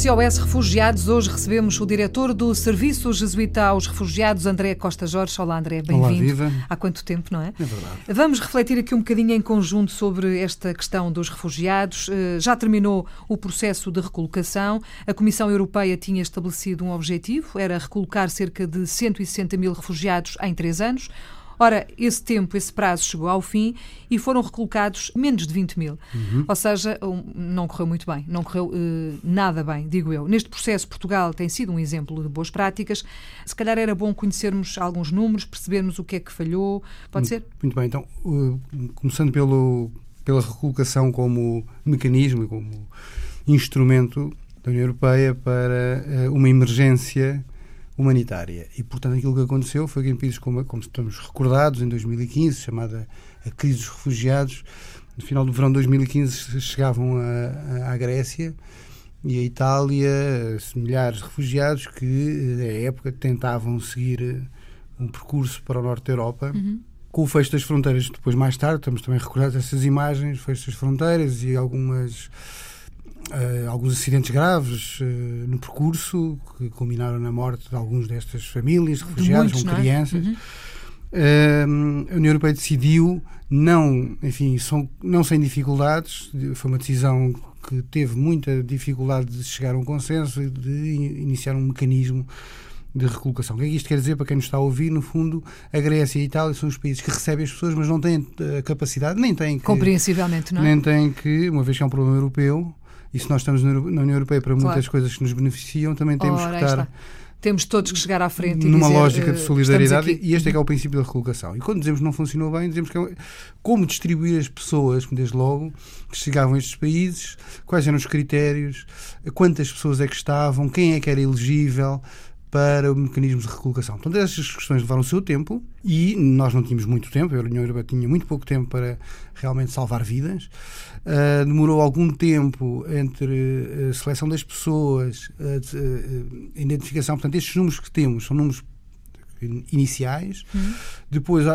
SOS Refugiados, hoje recebemos o diretor do Serviço Jesuíta aos Refugiados, André Costa Jorge. Olá, André, bem-vindo. Há quanto tempo, não é? É verdade. Vamos refletir aqui um bocadinho em conjunto sobre esta questão dos refugiados. Eh, já terminou o processo de recolocação. A Comissão Europeia tinha estabelecido um objetivo, era recolocar cerca de 160 mil refugiados em três anos. Ora, esse tempo, esse prazo chegou ao fim e foram recolocados menos de 20 mil. Uhum. Ou seja, não correu muito bem, não correu uh, nada bem, digo eu. Neste processo, Portugal tem sido um exemplo de boas práticas. Se calhar era bom conhecermos alguns números, percebermos o que é que falhou. Pode muito, ser? Muito bem. Então, uh, começando pelo, pela recolocação como mecanismo, como instrumento da União Europeia para uh, uma emergência humanitária. E, portanto, aquilo que aconteceu foi que em países como, como estamos recordados, em 2015, chamada a crise dos refugiados, no final do verão de 2015 chegavam à Grécia e a Itália, milhares de refugiados que, na época, tentavam seguir um percurso para o norte da Europa. Uhum. Com o fecho das fronteiras, depois, mais tarde, estamos também recordados dessas imagens, fecho das fronteiras e algumas Uh, alguns acidentes graves uh, no percurso que culminaram na morte de alguns destas famílias, refugiados, muitos, com é? crianças. Uhum. Uh, a União Europeia decidiu, não, enfim, são, não sem dificuldades, foi uma decisão que teve muita dificuldade de chegar a um consenso e de iniciar um mecanismo de recolocação. O que é que isto quer dizer para quem nos está a ouvir? No fundo, a Grécia e a Itália são os países que recebem as pessoas, mas não têm a capacidade, nem têm que. Compreensivelmente, não é? Nem têm que, uma vez que é um problema europeu, e se nós estamos na União Europeia para muitas claro. coisas que nos beneficiam, também temos Ora, que estar. Temos todos que chegar à frente numa dizer, lógica de uh, solidariedade e este é que é o princípio da recolocação. E quando dizemos que não funcionou bem, dizemos que é como distribuir as pessoas, desde logo, que chegavam a estes países, quais eram os critérios, quantas pessoas é que estavam, quem é que era elegível, para mecanismos de recolocação. Portanto, essas questões levaram o seu tempo e nós não tínhamos muito tempo, a União Europeia tinha muito pouco tempo para realmente salvar vidas. Uh, demorou algum tempo entre a seleção das pessoas, a, identificação. Portanto, estes números que temos são números iniciais. Uhum. Depois,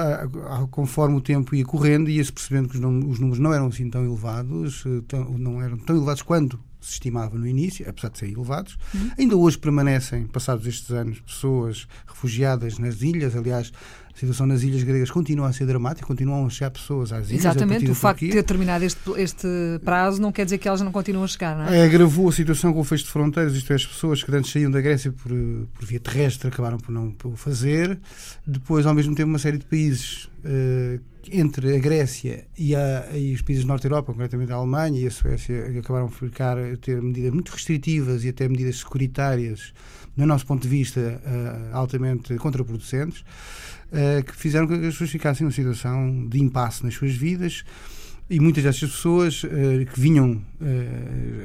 conforme o tempo ia correndo, ia-se percebendo que os números não eram assim tão elevados, eh, não eram tão elevados quanto se estimava no início, apesar de serem elevados. Uhum. Ainda hoje permanecem, passados estes anos, pessoas refugiadas nas ilhas. Aliás, a situação nas ilhas gregas continua a ser dramática, continuam a chegar pessoas às ilhas. Exatamente, o facto de ter terminado este, este prazo não quer dizer que elas não continuam a chegar, não é? é agravou a situação com o fecho de fronteiras, isto é, as pessoas que antes saíam da Grécia por, por via terrestre acabaram por não por fazer. Depois, ao mesmo tempo, uma série de países. Uh, entre a Grécia e, a, e, os países do Norte da Europa, concretamente a Alemanha e a Suécia, acabaram por ficar a ter medidas muito restritivas e até medidas securitárias, no nosso ponto de vista, uh, altamente contraproducentes, uh, que fizeram que as pessoas ficassem numa situação de impasse nas suas vidas. E muitas dessas pessoas uh, que vinham,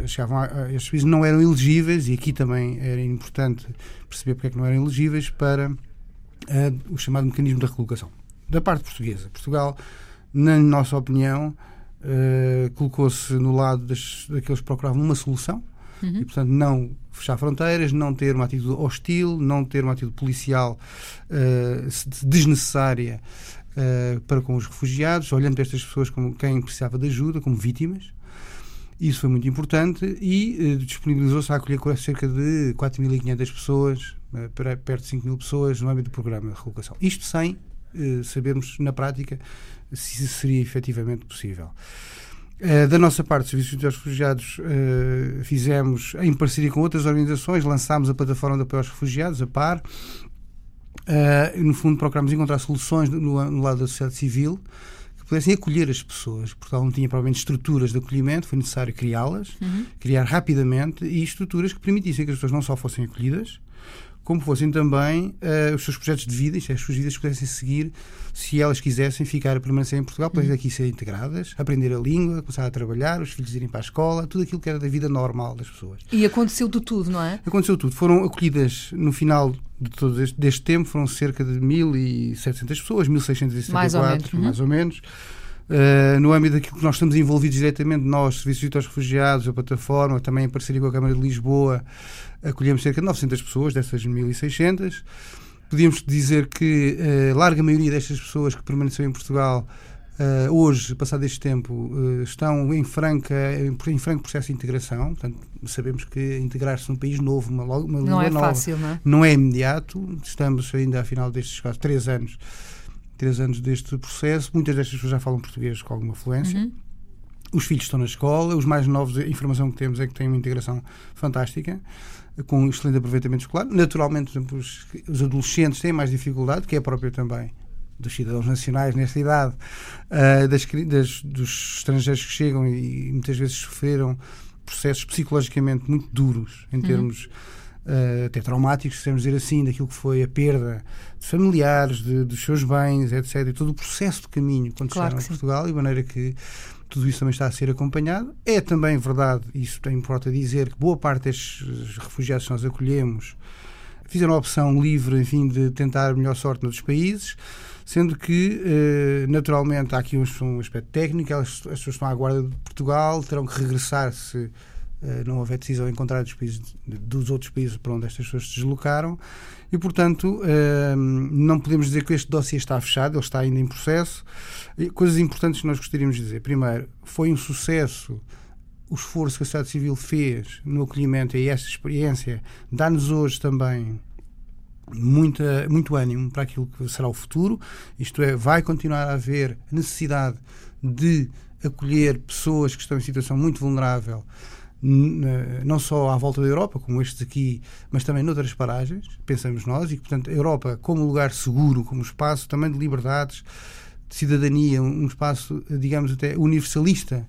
chegavam a, a estes países, não eram elegíveis, e aqui também era importante perceber porque é que não eram elegíveis para o chamado mecanismo da recolocação da parte portuguesa. Portugal, na nossa opinião, uh, colocou-se no lado das, daqueles que procuravam uma solução uhum. e, portanto, não fechar fronteiras, não ter uma atitude hostil, não ter uma atitude policial uh, desnecessária uh, para com os refugiados, olhando para estas pessoas como quem precisava de ajuda, como vítimas. Isso foi muito importante e disponibilizou-se a acolher cerca de 4.500 pessoas, para perto de 5 mil pessoas no âmbito do programa de recolocação. Isto sem sabermos na prática se seria efetivamente possível. Uh, da nossa parte, o Serviço de Refugiados uh, fizemos, em parceria com outras organizações, lançámos a plataforma de apoio aos refugiados, a PAR, uh, e no fundo procuramos encontrar soluções no, no, lado da sociedade civil que pudessem acolher as pessoas. Portugal não tinha provavelmente estruturas de acolhimento, foi necessário criá-las, uhum. criar rapidamente e estruturas que permitissem que as pessoas não só fossem acolhidas, como fossem também uh, os seus projetos de vida, isto é, as suas vidas pudessem seguir, se elas quisessem ficar a permanecer em Portugal, podem uhum. aqui ser integradas, aprender a língua, começar a trabalhar, os filhos irem para a escola, tudo aquilo que era da vida normal das pessoas. E aconteceu de tudo, não é? Aconteceu tudo. Foram acolhidas no final de todo este, deste tempo, foram cerca de 1.700 pessoas, 1.674, mais ou menos. Mais uhum. ou menos Uh, no âmbito daquilo que nós estamos envolvidos diretamente, nós, Serviços de aos Refugiados, a plataforma, também em parceria com a Câmara de Lisboa, acolhemos cerca de 900 pessoas, dessas 1.600. Podíamos dizer que a uh, larga maioria destas pessoas que permaneceram em Portugal Uh, hoje, passado este tempo, estão em, franca, em, franco processo de integração. Portanto, sabemos que integrar-se num país novo, uma, uma não é nova, fácil, não é? Não é imediato. Estamos ainda, afinal, destes quase três anos, três anos deste processo. Muitas destas pessoas já falam português com alguma fluência. Uhum. Os filhos estão na escola, os mais novos, a informação que temos é que têm uma integração fantástica, com um excelente aproveitamento escolar. Naturalmente, exemplo, os, os adolescentes têm mais dificuldade, que é próprio também dos cidadãos nacionais nesta idade, uh, das, das, dos estrangeiros que chegam e, e, muitas vezes sofreram processos psicologicamente muito duros, em uhum. termos uh, até traumáticos, se dizer assim, daquilo que foi a perda de familiares, de, dos seus bens, etc. E todo o processo de caminho quando claro chegaram a Portugal, e de maneira que tudo isso também está a ser acompanhado. É também verdade, isso tem importa dizer, que boa parte destes refugiados que nós acolhemos fizeram a opção livre, enfim, de tentar a melhor sorte noutros países sendo que, eh, naturalmente, há aqui um, um aspecto técnico, as pessoas estão à guarda de Portugal, terão que regressar se eh, não houver decisão em contrário dos, países, dos outros países para onde estas pessoas se deslocaram, e, portanto, eh, não podemos dizer que este dossiê está fechado, ele está ainda em processo. Coisas importantes que nós gostaríamos de dizer. Primeiro, foi um sucesso o esforço que a sociedade civil fez no acolhimento e esta experiência dá-nos hoje também muita, muito ânimo para aquilo que será o futuro, isto é, vai continuar a haver necessidade de acolher pessoas que estão em situação muito vulnerável, não só à volta da Europa, como estes aqui, mas também noutras paragens, pensamos nós, e que, portanto, a Europa como lugar seguro, como espaço também de liberdades, de cidadania, um espaço, digamos, até universalista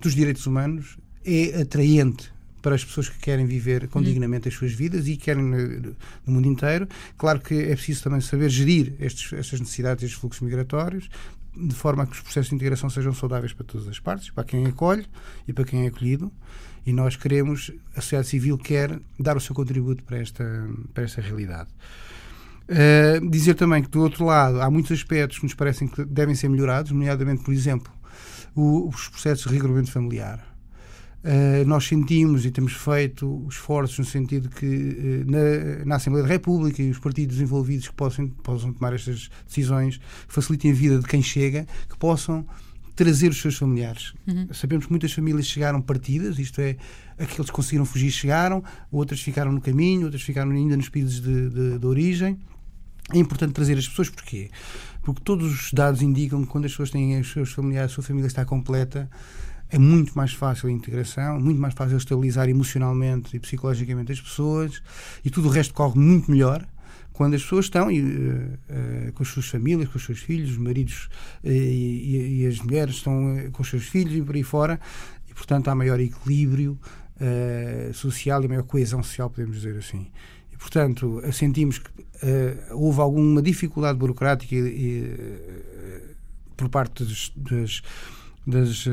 dos direitos humanos, é atraente para as pessoas que querem viver condignamente as suas vidas e querem no, no mundo inteiro. Claro que é preciso também saber gerir estes, estas necessidades, estes fluxos migratórios, de forma a que os processos de integração sejam saudáveis para todas as partes, para quem acolhe e para quem é acolhido. E nós queremos, a sociedade civil quer dar o seu contributo para esta, para esta realidade. Uh, dizer também que, do outro lado, há muitos aspectos que nos parecem que devem ser melhorados, nomeadamente, por exemplo, o, os processos de regrupamento familiar. Uh, nós sentimos e temos feito esforços no sentido que uh, na, na, Assembleia da República e os partidos envolvidos que possam, possam tomar estas decisões facilitem a vida de quem chega, que possam trazer os seus familiares. Uhum. Sabemos que muitas famílias chegaram partidas, isto é, aqueles que conseguiram fugir chegaram, outras ficaram no caminho, outras ficaram ainda nos países de, de, de origem. É importante trazer as pessoas, porquê? Porque todos os dados indicam que quando as pessoas têm os seus familiares, a sua família está completa, é muito mais fácil a integração, muito mais fácil estabilizar emocionalmente e psicologicamente as pessoas e tudo o resto corre muito melhor quando as pessoas estão e, uh, uh, com as suas famílias, com os seus filhos, os maridos uh, e, e, as mulheres estão com os seus filhos e por aí fora, e portanto há maior equilíbrio social e maior coesão social, podemos dizer assim. E portanto sentimos que houve alguma dificuldade burocrática e, por parte dos, das das uh,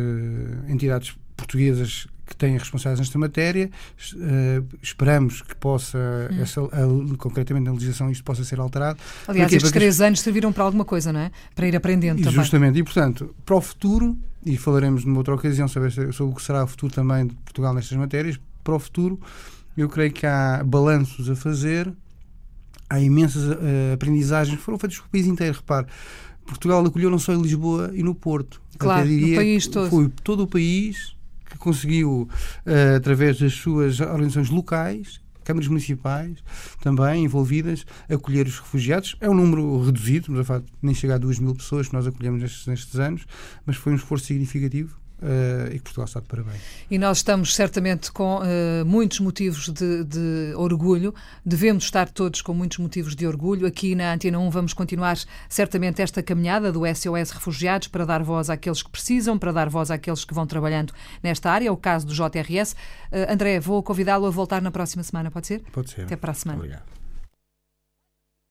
entidades portuguesas que têm responsabilidades nesta matéria. Uh, esperamos que possa, hum. essa, a, concretamente na legislação, isto possa ser alterado. Aliás, Porque, estes três anos serviram para alguma coisa, não é? Para ir aprendendo e também. Justamente. E, portanto, para o futuro, e falaremos numa outra ocasião sobre, sobre o que será o futuro também de Portugal nestas matérias, para o futuro, eu creio que há balanços a fazer, há imensas uh, aprendizagens que foram feitas pelo país inteiro. Repare, Portugal acolheu não só em Lisboa e no Porto. Claro, diria no país todo. Foi todo o país que conseguiu, uh, através das suas organizações locais, câmaras municipais também envolvidas, acolher os refugiados. É um número reduzido, estamos a falar nem chegar a 2 mil pessoas que nós acolhemos nestes, nestes anos, mas foi um esforço significativo Uh, e que Portugal está de parabéns. E nós estamos certamente com uh, muitos motivos de, de, orgulho, devemos estar todos com muitos motivos de orgulho. Aqui na Antena 1 vamos continuar certamente esta caminhada do SOS Refugiados para dar voz àqueles que precisam, para dar voz àqueles que vão trabalhando nesta área, é o caso do JRS. Uh, eh, André, vou convidá-lo a voltar na próxima semana, pode ser? Pode ser. Até para a semana. Obrigado.